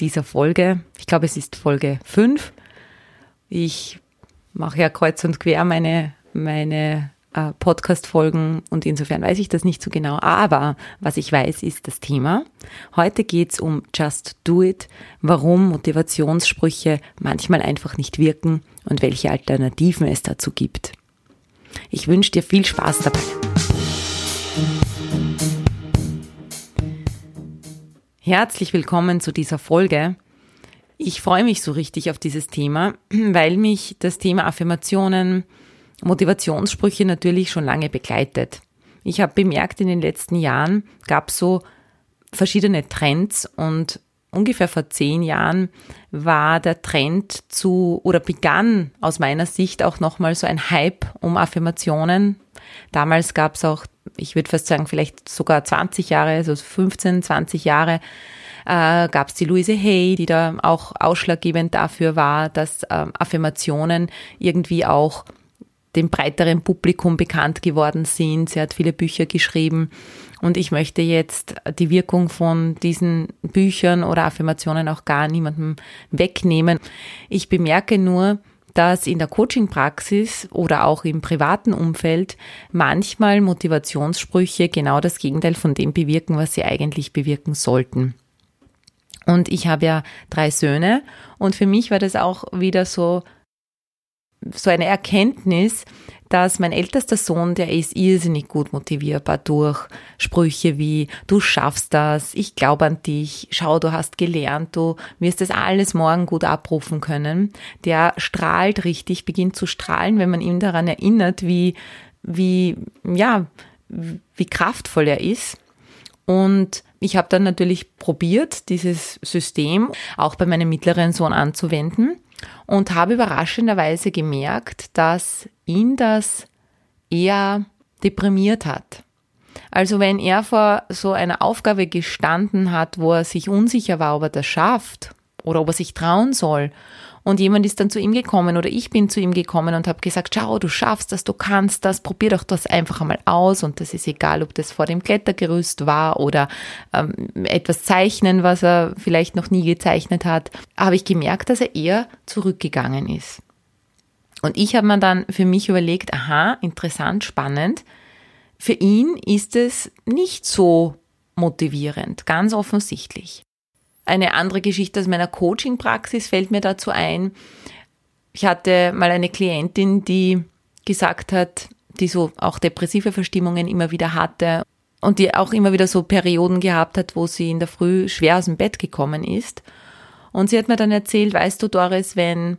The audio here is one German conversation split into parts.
dieser Folge. Ich glaube, es ist Folge 5. Ich mache ja kreuz und quer meine, meine äh, Podcast-Folgen und insofern weiß ich das nicht so genau. Aber was ich weiß, ist das Thema. Heute geht es um Just Do It, warum Motivationssprüche manchmal einfach nicht wirken und welche Alternativen es dazu gibt. Ich wünsche dir viel Spaß dabei. Herzlich willkommen zu dieser Folge. Ich freue mich so richtig auf dieses Thema, weil mich das Thema Affirmationen, Motivationssprüche natürlich schon lange begleitet. Ich habe bemerkt, in den letzten Jahren gab es so verschiedene Trends und ungefähr vor zehn Jahren war der Trend zu oder begann aus meiner Sicht auch nochmal so ein Hype um Affirmationen. Damals gab es auch ich würde fast sagen, vielleicht sogar 20 Jahre, also 15, 20 Jahre, äh, gab es die Louise Hay, die da auch ausschlaggebend dafür war, dass äh, Affirmationen irgendwie auch dem breiteren Publikum bekannt geworden sind. Sie hat viele Bücher geschrieben und ich möchte jetzt die Wirkung von diesen Büchern oder Affirmationen auch gar niemandem wegnehmen. Ich bemerke nur, dass in der Coaching-Praxis oder auch im privaten Umfeld manchmal Motivationssprüche genau das Gegenteil von dem bewirken, was sie eigentlich bewirken sollten. Und ich habe ja drei Söhne und für mich war das auch wieder so, so eine Erkenntnis, dass mein ältester Sohn, der ist irrsinnig gut motivierbar durch Sprüche wie, du schaffst das, ich glaube an dich, schau, du hast gelernt, du wirst das alles morgen gut abrufen können. Der strahlt richtig, beginnt zu strahlen, wenn man ihn daran erinnert, wie, wie, ja, wie kraftvoll er ist. Und ich habe dann natürlich probiert, dieses System auch bei meinem mittleren Sohn anzuwenden und habe überraschenderweise gemerkt, dass ihn das eher deprimiert hat. Also wenn er vor so einer Aufgabe gestanden hat, wo er sich unsicher war, ob er das schafft oder ob er sich trauen soll und jemand ist dann zu ihm gekommen oder ich bin zu ihm gekommen und habe gesagt, schau, du schaffst das, du kannst das, probier doch das einfach einmal aus und das ist egal, ob das vor dem Klettergerüst war oder ähm, etwas zeichnen, was er vielleicht noch nie gezeichnet hat, habe ich gemerkt, dass er eher zurückgegangen ist. Und ich habe mir dann für mich überlegt, aha, interessant, spannend. Für ihn ist es nicht so motivierend, ganz offensichtlich. Eine andere Geschichte aus meiner Coaching-Praxis fällt mir dazu ein. Ich hatte mal eine Klientin, die gesagt hat, die so auch depressive Verstimmungen immer wieder hatte und die auch immer wieder so Perioden gehabt hat, wo sie in der Früh schwer aus dem Bett gekommen ist. Und sie hat mir dann erzählt, weißt du, Doris, wenn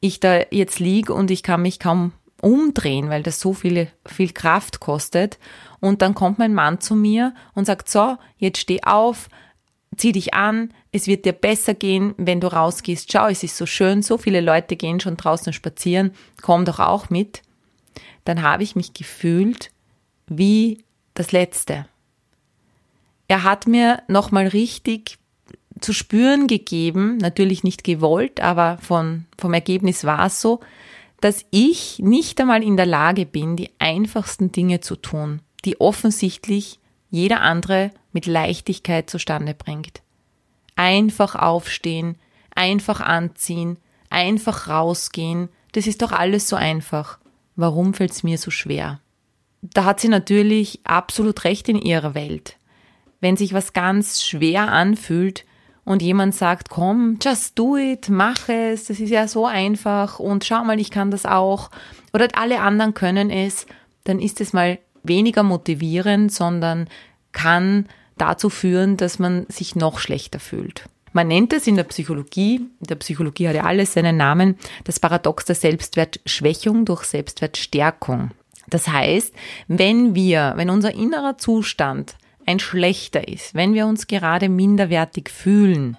ich da jetzt liege und ich kann mich kaum umdrehen, weil das so viele, viel Kraft kostet. Und dann kommt mein Mann zu mir und sagt, so, jetzt steh auf, zieh dich an, es wird dir besser gehen, wenn du rausgehst. Schau, es ist so schön, so viele Leute gehen schon draußen spazieren, komm doch auch mit. Dann habe ich mich gefühlt wie das Letzte. Er hat mir nochmal richtig zu spüren gegeben, natürlich nicht gewollt, aber von, vom Ergebnis war es so, dass ich nicht einmal in der Lage bin, die einfachsten Dinge zu tun, die offensichtlich jeder andere mit Leichtigkeit zustande bringt. Einfach aufstehen, einfach anziehen, einfach rausgehen, das ist doch alles so einfach. Warum fällt es mir so schwer? Da hat sie natürlich absolut recht in ihrer Welt. Wenn sich was ganz schwer anfühlt und jemand sagt, komm, just do it, mach es, das ist ja so einfach und schau mal, ich kann das auch oder alle anderen können es, dann ist es mal weniger motivierend, sondern kann dazu führen, dass man sich noch schlechter fühlt. Man nennt es in der Psychologie, in der Psychologie hat ja alles seinen Namen, das Paradox der Selbstwertschwächung durch Selbstwertstärkung. Das heißt, wenn wir, wenn unser innerer Zustand ein schlechter ist, wenn wir uns gerade minderwertig fühlen,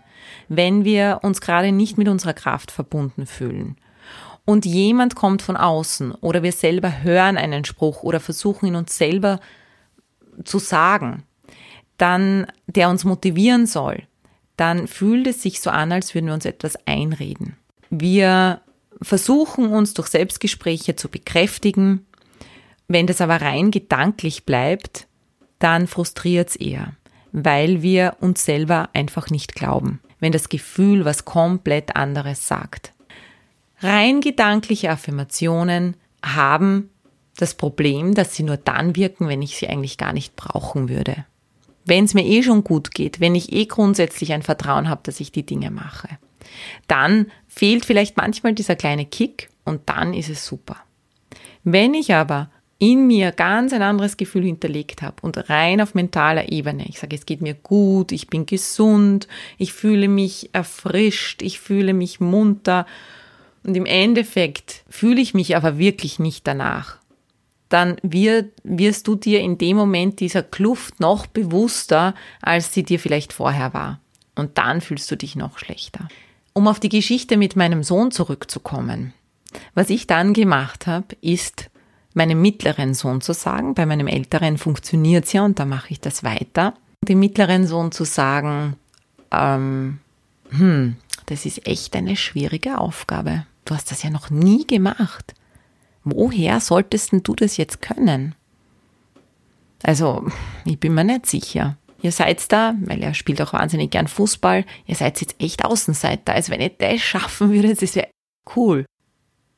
wenn wir uns gerade nicht mit unserer Kraft verbunden fühlen und jemand kommt von außen oder wir selber hören einen Spruch oder versuchen ihn uns selber zu sagen, dann, der uns motivieren soll, dann fühlt es sich so an, als würden wir uns etwas einreden. Wir versuchen uns durch Selbstgespräche zu bekräftigen. Wenn das aber rein gedanklich bleibt, dann frustriert es eher, weil wir uns selber einfach nicht glauben, wenn das Gefühl was komplett anderes sagt. Rein gedankliche Affirmationen haben das Problem, dass sie nur dann wirken, wenn ich sie eigentlich gar nicht brauchen würde. Wenn es mir eh schon gut geht, wenn ich eh grundsätzlich ein Vertrauen habe, dass ich die Dinge mache, dann fehlt vielleicht manchmal dieser kleine Kick und dann ist es super. Wenn ich aber in mir ganz ein anderes Gefühl hinterlegt habe und rein auf mentaler Ebene. Ich sage, es geht mir gut, ich bin gesund, ich fühle mich erfrischt, ich fühle mich munter und im Endeffekt fühle ich mich aber wirklich nicht danach. Dann wird, wirst du dir in dem Moment dieser Kluft noch bewusster, als sie dir vielleicht vorher war. Und dann fühlst du dich noch schlechter. Um auf die Geschichte mit meinem Sohn zurückzukommen. Was ich dann gemacht habe, ist, meinem mittleren Sohn zu sagen, bei meinem älteren funktioniert es ja und da mache ich das weiter, dem mittleren Sohn zu sagen, ähm, hm, das ist echt eine schwierige Aufgabe. Du hast das ja noch nie gemacht. Woher solltest du das jetzt können? Also, ich bin mir nicht sicher. Ihr seid da, weil er spielt auch wahnsinnig gern Fußball, ihr seid jetzt echt Außenseiter. Also wenn ihr das schaffen würdet, das wäre cool.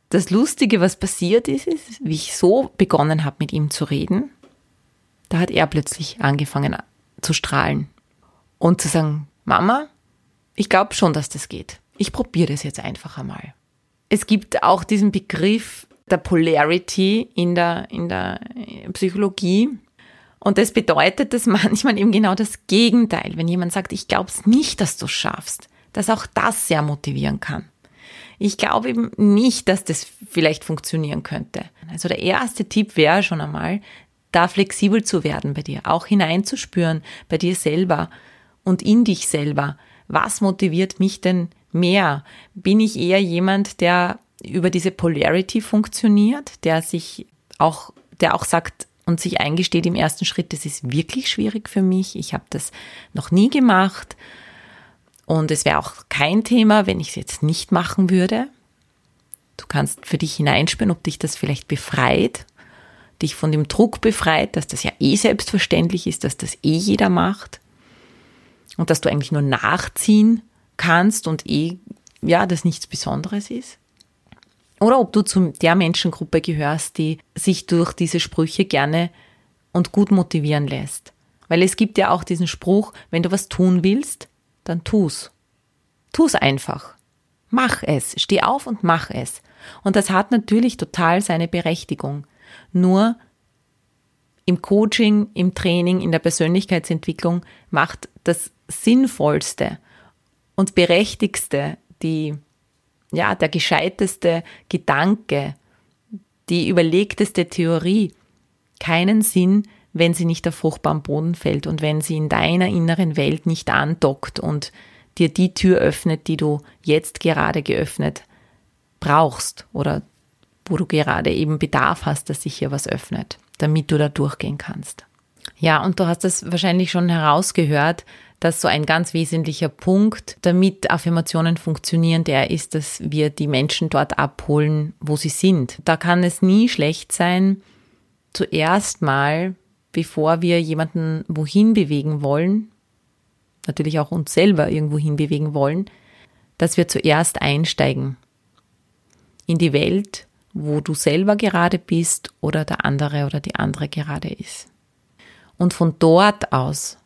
Das Lustige, was passiert ist, ist, wie ich so begonnen habe, mit ihm zu reden, da hat er plötzlich angefangen zu strahlen und zu sagen, Mama, ich glaube schon, dass das geht. Ich probiere das jetzt einfach einmal. Es gibt auch diesen Begriff der Polarity in der, in der Psychologie. Und das bedeutet, dass manchmal eben genau das Gegenteil, wenn jemand sagt, ich glaube es nicht, dass du schaffst, dass auch das sehr motivieren kann. Ich glaube eben nicht, dass das vielleicht funktionieren könnte. Also der erste Tipp wäre schon einmal, da flexibel zu werden bei dir, auch hineinzuspüren bei dir selber und in dich selber. Was motiviert mich denn mehr? Bin ich eher jemand, der über diese Polarity funktioniert, der sich auch, der auch sagt und sich eingesteht im ersten Schritt, das ist wirklich schwierig für mich. Ich habe das noch nie gemacht und es wäre auch kein Thema, wenn ich es jetzt nicht machen würde. Du kannst für dich hineinspüren, ob dich das vielleicht befreit, dich von dem Druck befreit, dass das ja eh selbstverständlich ist, dass das eh jeder macht und dass du eigentlich nur nachziehen kannst und eh, ja, das nichts Besonderes ist. Oder ob du zu der Menschengruppe gehörst, die sich durch diese Sprüche gerne und gut motivieren lässt. Weil es gibt ja auch diesen Spruch, wenn du was tun willst, dann tu's. Tu's einfach. Mach es. Steh auf und mach es. Und das hat natürlich total seine Berechtigung. Nur im Coaching, im Training, in der Persönlichkeitsentwicklung macht das Sinnvollste und Berechtigste, die, ja, der gescheiteste Gedanke, die überlegteste Theorie keinen Sinn, wenn sie nicht auf fruchtbaren Boden fällt und wenn sie in deiner inneren Welt nicht andockt und dir die Tür öffnet, die du jetzt gerade geöffnet brauchst oder wo du gerade eben Bedarf hast, dass sich hier was öffnet, damit du da durchgehen kannst. Ja, und du hast es wahrscheinlich schon herausgehört, dass so ein ganz wesentlicher Punkt, damit Affirmationen funktionieren, der ist, dass wir die Menschen dort abholen, wo sie sind. Da kann es nie schlecht sein, zuerst mal bevor wir jemanden wohin bewegen wollen, natürlich auch uns selber irgendwo hinbewegen wollen, dass wir zuerst einsteigen in die Welt, wo du selber gerade bist oder der andere oder die andere gerade ist. Und von dort aus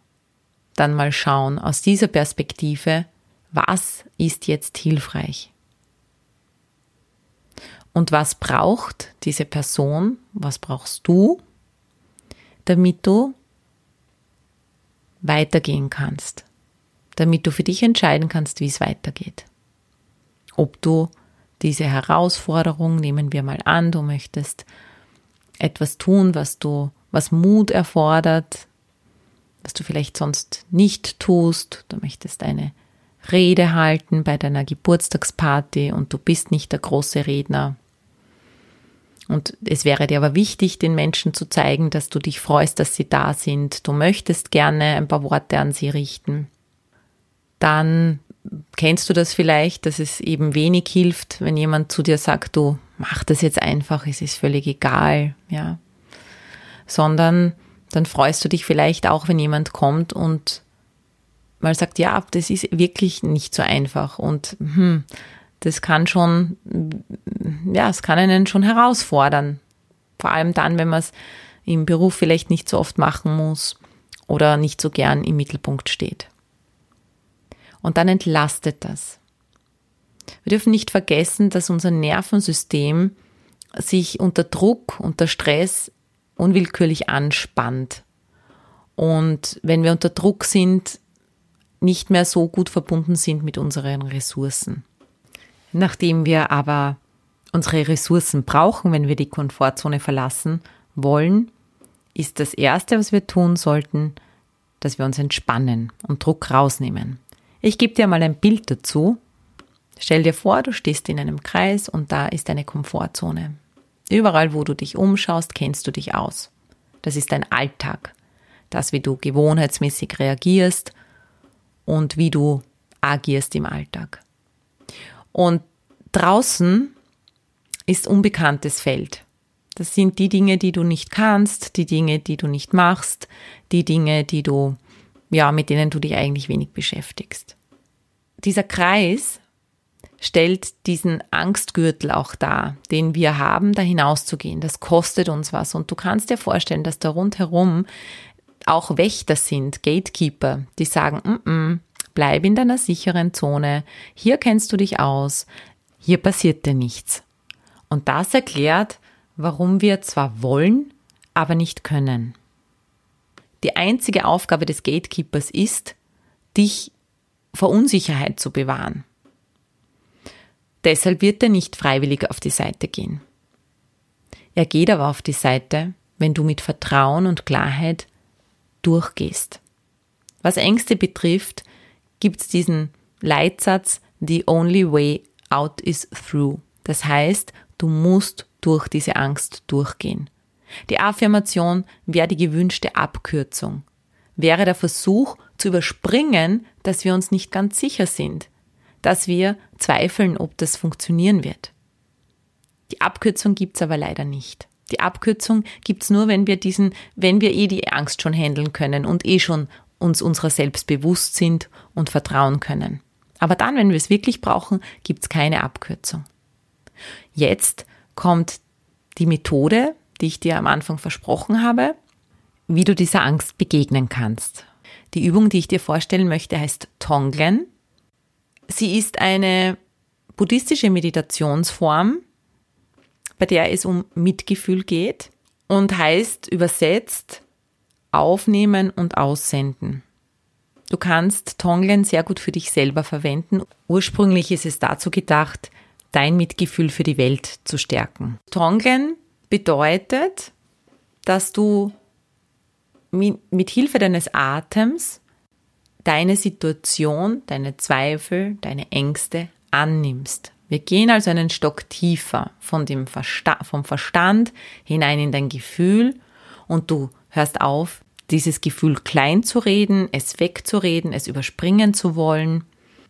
dann mal schauen, aus dieser Perspektive, was ist jetzt hilfreich? Und was braucht diese Person? Was brauchst du? damit du weitergehen kannst, damit du für dich entscheiden kannst, wie es weitergeht. Ob du diese Herausforderung, nehmen wir mal an, du möchtest etwas tun, was du, was Mut erfordert, was du vielleicht sonst nicht tust, du möchtest eine Rede halten bei deiner Geburtstagsparty und du bist nicht der große Redner. Und es wäre dir aber wichtig, den Menschen zu zeigen, dass du dich freust, dass sie da sind. Du möchtest gerne ein paar Worte an sie richten. Dann kennst du das vielleicht, dass es eben wenig hilft, wenn jemand zu dir sagt, du mach das jetzt einfach, es ist völlig egal, ja. Sondern dann freust du dich vielleicht auch, wenn jemand kommt und mal sagt, ja, das ist wirklich nicht so einfach und hm, das kann schon, ja, es kann einen schon herausfordern. Vor allem dann, wenn man es im Beruf vielleicht nicht so oft machen muss oder nicht so gern im Mittelpunkt steht. Und dann entlastet das. Wir dürfen nicht vergessen, dass unser Nervensystem sich unter Druck, unter Stress unwillkürlich anspannt. Und wenn wir unter Druck sind, nicht mehr so gut verbunden sind mit unseren Ressourcen. Nachdem wir aber unsere Ressourcen brauchen, wenn wir die Komfortzone verlassen wollen, ist das Erste, was wir tun sollten, dass wir uns entspannen und Druck rausnehmen. Ich gebe dir mal ein Bild dazu. Stell dir vor, du stehst in einem Kreis und da ist eine Komfortzone. Überall, wo du dich umschaust, kennst du dich aus. Das ist dein Alltag. Das, wie du gewohnheitsmäßig reagierst und wie du agierst im Alltag. Und draußen ist unbekanntes Feld. Das sind die Dinge, die du nicht kannst, die Dinge, die du nicht machst, die Dinge, die du, ja, mit denen du dich eigentlich wenig beschäftigst. Dieser Kreis stellt diesen Angstgürtel auch dar, den wir haben, da hinauszugehen. Das kostet uns was. Und du kannst dir vorstellen, dass da rundherum auch Wächter sind, Gatekeeper, die sagen, mm -mm, bleib in deiner sicheren Zone, hier kennst du dich aus, hier passiert dir nichts. Und das erklärt, warum wir zwar wollen, aber nicht können. Die einzige Aufgabe des Gatekeepers ist, dich vor Unsicherheit zu bewahren. Deshalb wird er nicht freiwillig auf die Seite gehen. Er geht aber auf die Seite, wenn du mit Vertrauen und Klarheit durchgehst. Was Ängste betrifft, gibt es diesen Leitsatz, The only way out is through. Das heißt, du musst durch diese Angst durchgehen. Die Affirmation wäre die gewünschte Abkürzung, wäre der Versuch zu überspringen, dass wir uns nicht ganz sicher sind, dass wir zweifeln, ob das funktionieren wird. Die Abkürzung gibt's aber leider nicht. Die Abkürzung gibt's nur, wenn wir diesen, wenn wir eh die Angst schon handeln können und eh schon uns unserer selbst bewusst sind und vertrauen können. Aber dann, wenn wir es wirklich brauchen, gibt's keine Abkürzung. Jetzt kommt die Methode, die ich dir am Anfang versprochen habe, wie du dieser Angst begegnen kannst. Die Übung, die ich dir vorstellen möchte, heißt Tonglen. Sie ist eine buddhistische Meditationsform, bei der es um Mitgefühl geht und heißt übersetzt aufnehmen und aussenden. Du kannst Tonglen sehr gut für dich selber verwenden. Ursprünglich ist es dazu gedacht, dein Mitgefühl für die Welt zu stärken. Tonglen bedeutet, dass du mit Hilfe deines Atems deine Situation, deine Zweifel, deine Ängste annimmst. Wir gehen also einen Stock tiefer von dem Versta vom Verstand hinein in dein Gefühl und du hörst auf, dieses Gefühl klein zu reden, es wegzureden, es überspringen zu wollen.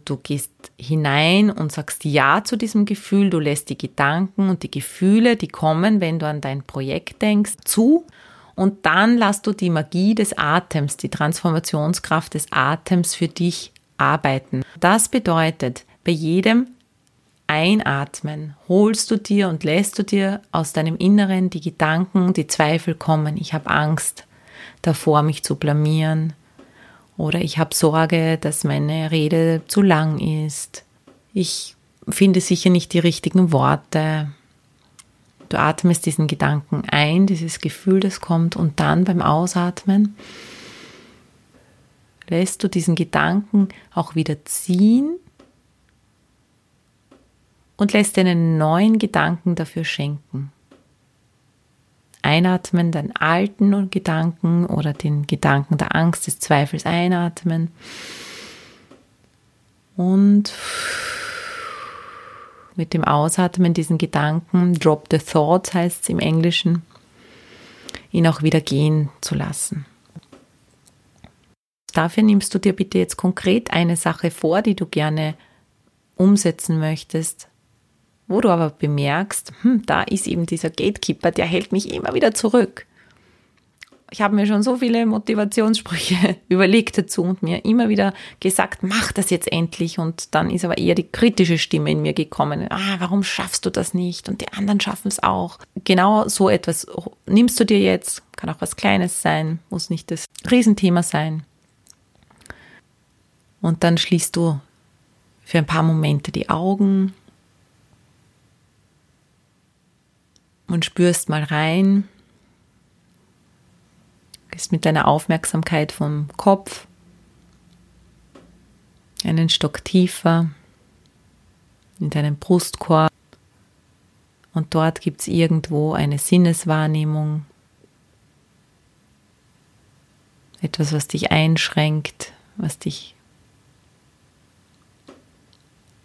Du gehst hinein und sagst Ja zu diesem Gefühl, du lässt die Gedanken und die Gefühle, die kommen, wenn du an dein Projekt denkst, zu und dann lass du die Magie des Atems, die Transformationskraft des Atems für dich arbeiten. Das bedeutet, bei jedem Einatmen holst du dir und lässt du dir aus deinem Inneren die Gedanken, die Zweifel kommen. Ich habe Angst davor, mich zu blamieren. Oder ich habe Sorge, dass meine Rede zu lang ist. Ich finde sicher nicht die richtigen Worte. Du atmest diesen Gedanken ein, dieses Gefühl, das kommt, und dann beim Ausatmen lässt du diesen Gedanken auch wieder ziehen und lässt einen neuen Gedanken dafür schenken. Einatmen, deinen alten Gedanken oder den Gedanken der Angst, des Zweifels einatmen Und mit dem Ausatmen diesen Gedanken, drop the thoughts heißt es im Englischen, ihn auch wieder gehen zu lassen. Dafür nimmst du dir bitte jetzt konkret eine Sache vor, die du gerne umsetzen möchtest, wo du aber bemerkst, hm, da ist eben dieser Gatekeeper, der hält mich immer wieder zurück. Ich habe mir schon so viele Motivationssprüche überlegt dazu und mir immer wieder gesagt, mach das jetzt endlich. Und dann ist aber eher die kritische Stimme in mir gekommen. Ah, warum schaffst du das nicht? Und die anderen schaffen es auch. Genau so etwas nimmst du dir jetzt. Kann auch was Kleines sein, muss nicht das Riesenthema sein. Und dann schließt du für ein paar Momente die Augen und spürst mal rein Gehst mit deiner Aufmerksamkeit vom Kopf einen Stock tiefer in deinen Brustkorb und dort gibt es irgendwo eine Sinneswahrnehmung, etwas, was dich einschränkt, was dich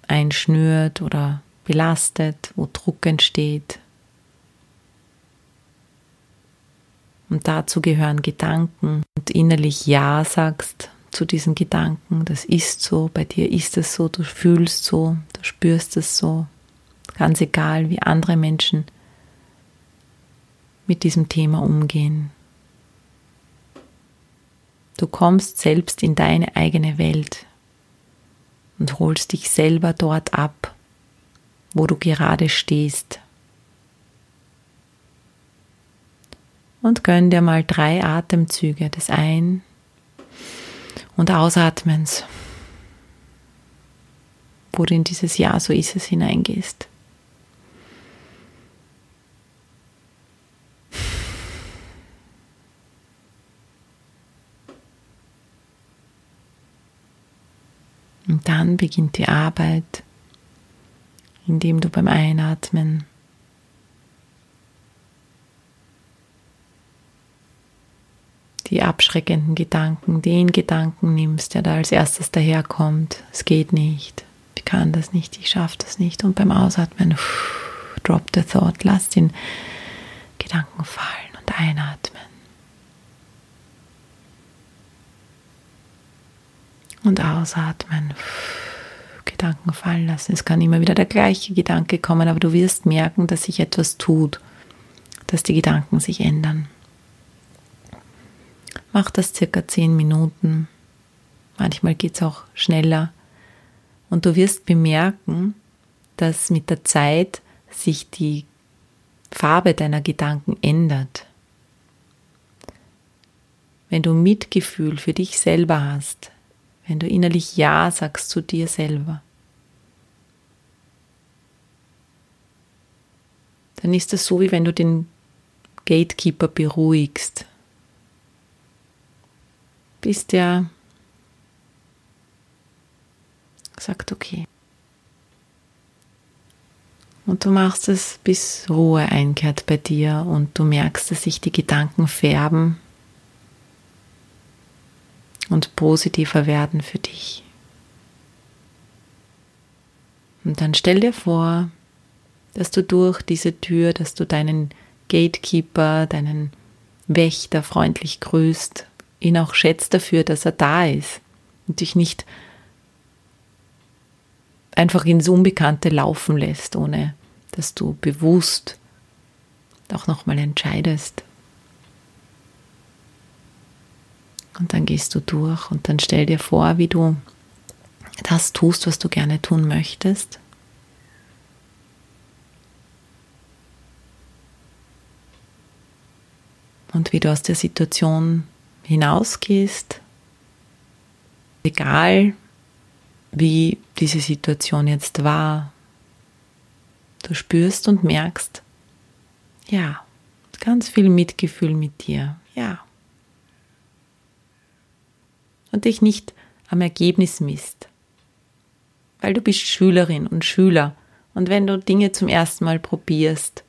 einschnürt oder belastet, wo Druck entsteht. Und dazu gehören Gedanken und innerlich Ja sagst zu diesen Gedanken. Das ist so, bei dir ist es so, du fühlst so, du spürst es so. Ganz egal, wie andere Menschen mit diesem Thema umgehen. Du kommst selbst in deine eigene Welt und holst dich selber dort ab, wo du gerade stehst. Und gönn dir mal drei Atemzüge des Ein- und Ausatmens, wo du in dieses Ja, so ist es hineingehst. Und dann beginnt die Arbeit, indem du beim Einatmen die abschreckenden Gedanken, den Gedanken nimmst, der da als erstes daherkommt. Es geht nicht, ich kann das nicht, ich schaffe das nicht. Und beim Ausatmen, drop the thought, lass den Gedanken fallen und einatmen. Und ausatmen, Gedanken fallen lassen. Es kann immer wieder der gleiche Gedanke kommen, aber du wirst merken, dass sich etwas tut, dass die Gedanken sich ändern. Mach das circa zehn Minuten. Manchmal geht es auch schneller. Und du wirst bemerken, dass mit der Zeit sich die Farbe deiner Gedanken ändert. Wenn du Mitgefühl für dich selber hast, wenn du innerlich Ja sagst zu dir selber, dann ist es so, wie wenn du den Gatekeeper beruhigst bis der sagt, okay. Und du machst es, bis Ruhe einkehrt bei dir und du merkst, dass sich die Gedanken färben und positiver werden für dich. Und dann stell dir vor, dass du durch diese Tür, dass du deinen Gatekeeper, deinen Wächter freundlich grüßt ihn auch schätzt dafür, dass er da ist und dich nicht einfach ins Unbekannte laufen lässt, ohne dass du bewusst auch nochmal entscheidest. Und dann gehst du durch und dann stell dir vor, wie du das tust, was du gerne tun möchtest. Und wie du aus der Situation hinausgehst, egal wie diese Situation jetzt war, du spürst und merkst, ja, ganz viel Mitgefühl mit dir, ja. Und dich nicht am Ergebnis misst, weil du bist Schülerin und Schüler. Und wenn du Dinge zum ersten Mal probierst,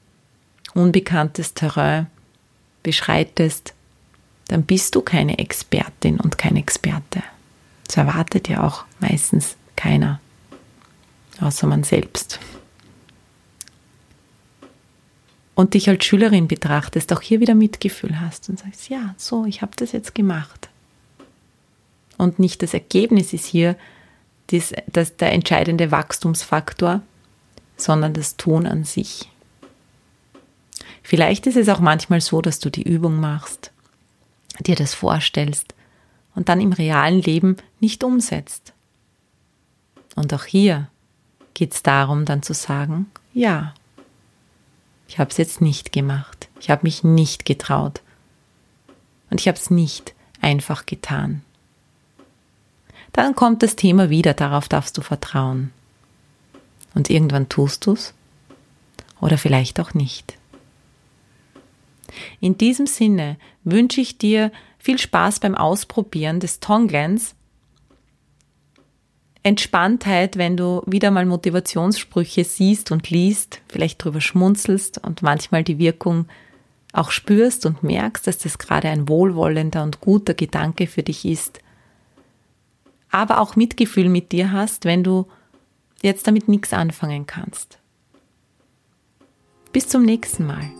unbekanntes Terrain beschreitest, dann bist du keine Expertin und kein Experte. Das erwartet ja auch meistens Keiner. Außer man selbst. Und dich als Schülerin betrachtest, auch hier wieder Mitgefühl hast und sagst, ja, so, ich habe das jetzt gemacht. Und nicht das Ergebnis ist hier das, das der entscheidende Wachstumsfaktor, sondern das Tun an sich. Vielleicht ist es auch manchmal so, dass du die Übung machst, dir das vorstellst und dann im realen Leben nicht umsetzt. Und auch hier geht es darum, dann zu sagen, ja, ich habe es jetzt nicht gemacht, ich habe mich nicht getraut und ich habe es nicht einfach getan. Dann kommt das Thema wieder, darauf darfst du vertrauen. Und irgendwann tust du es oder vielleicht auch nicht. In diesem Sinne wünsche ich dir viel Spaß beim Ausprobieren des Tonglens. Entspanntheit, wenn du wieder mal Motivationssprüche siehst und liest, vielleicht drüber schmunzelst und manchmal die Wirkung auch spürst und merkst, dass das gerade ein wohlwollender und guter Gedanke für dich ist. Aber auch Mitgefühl mit dir hast, wenn du jetzt damit nichts anfangen kannst. Bis zum nächsten Mal.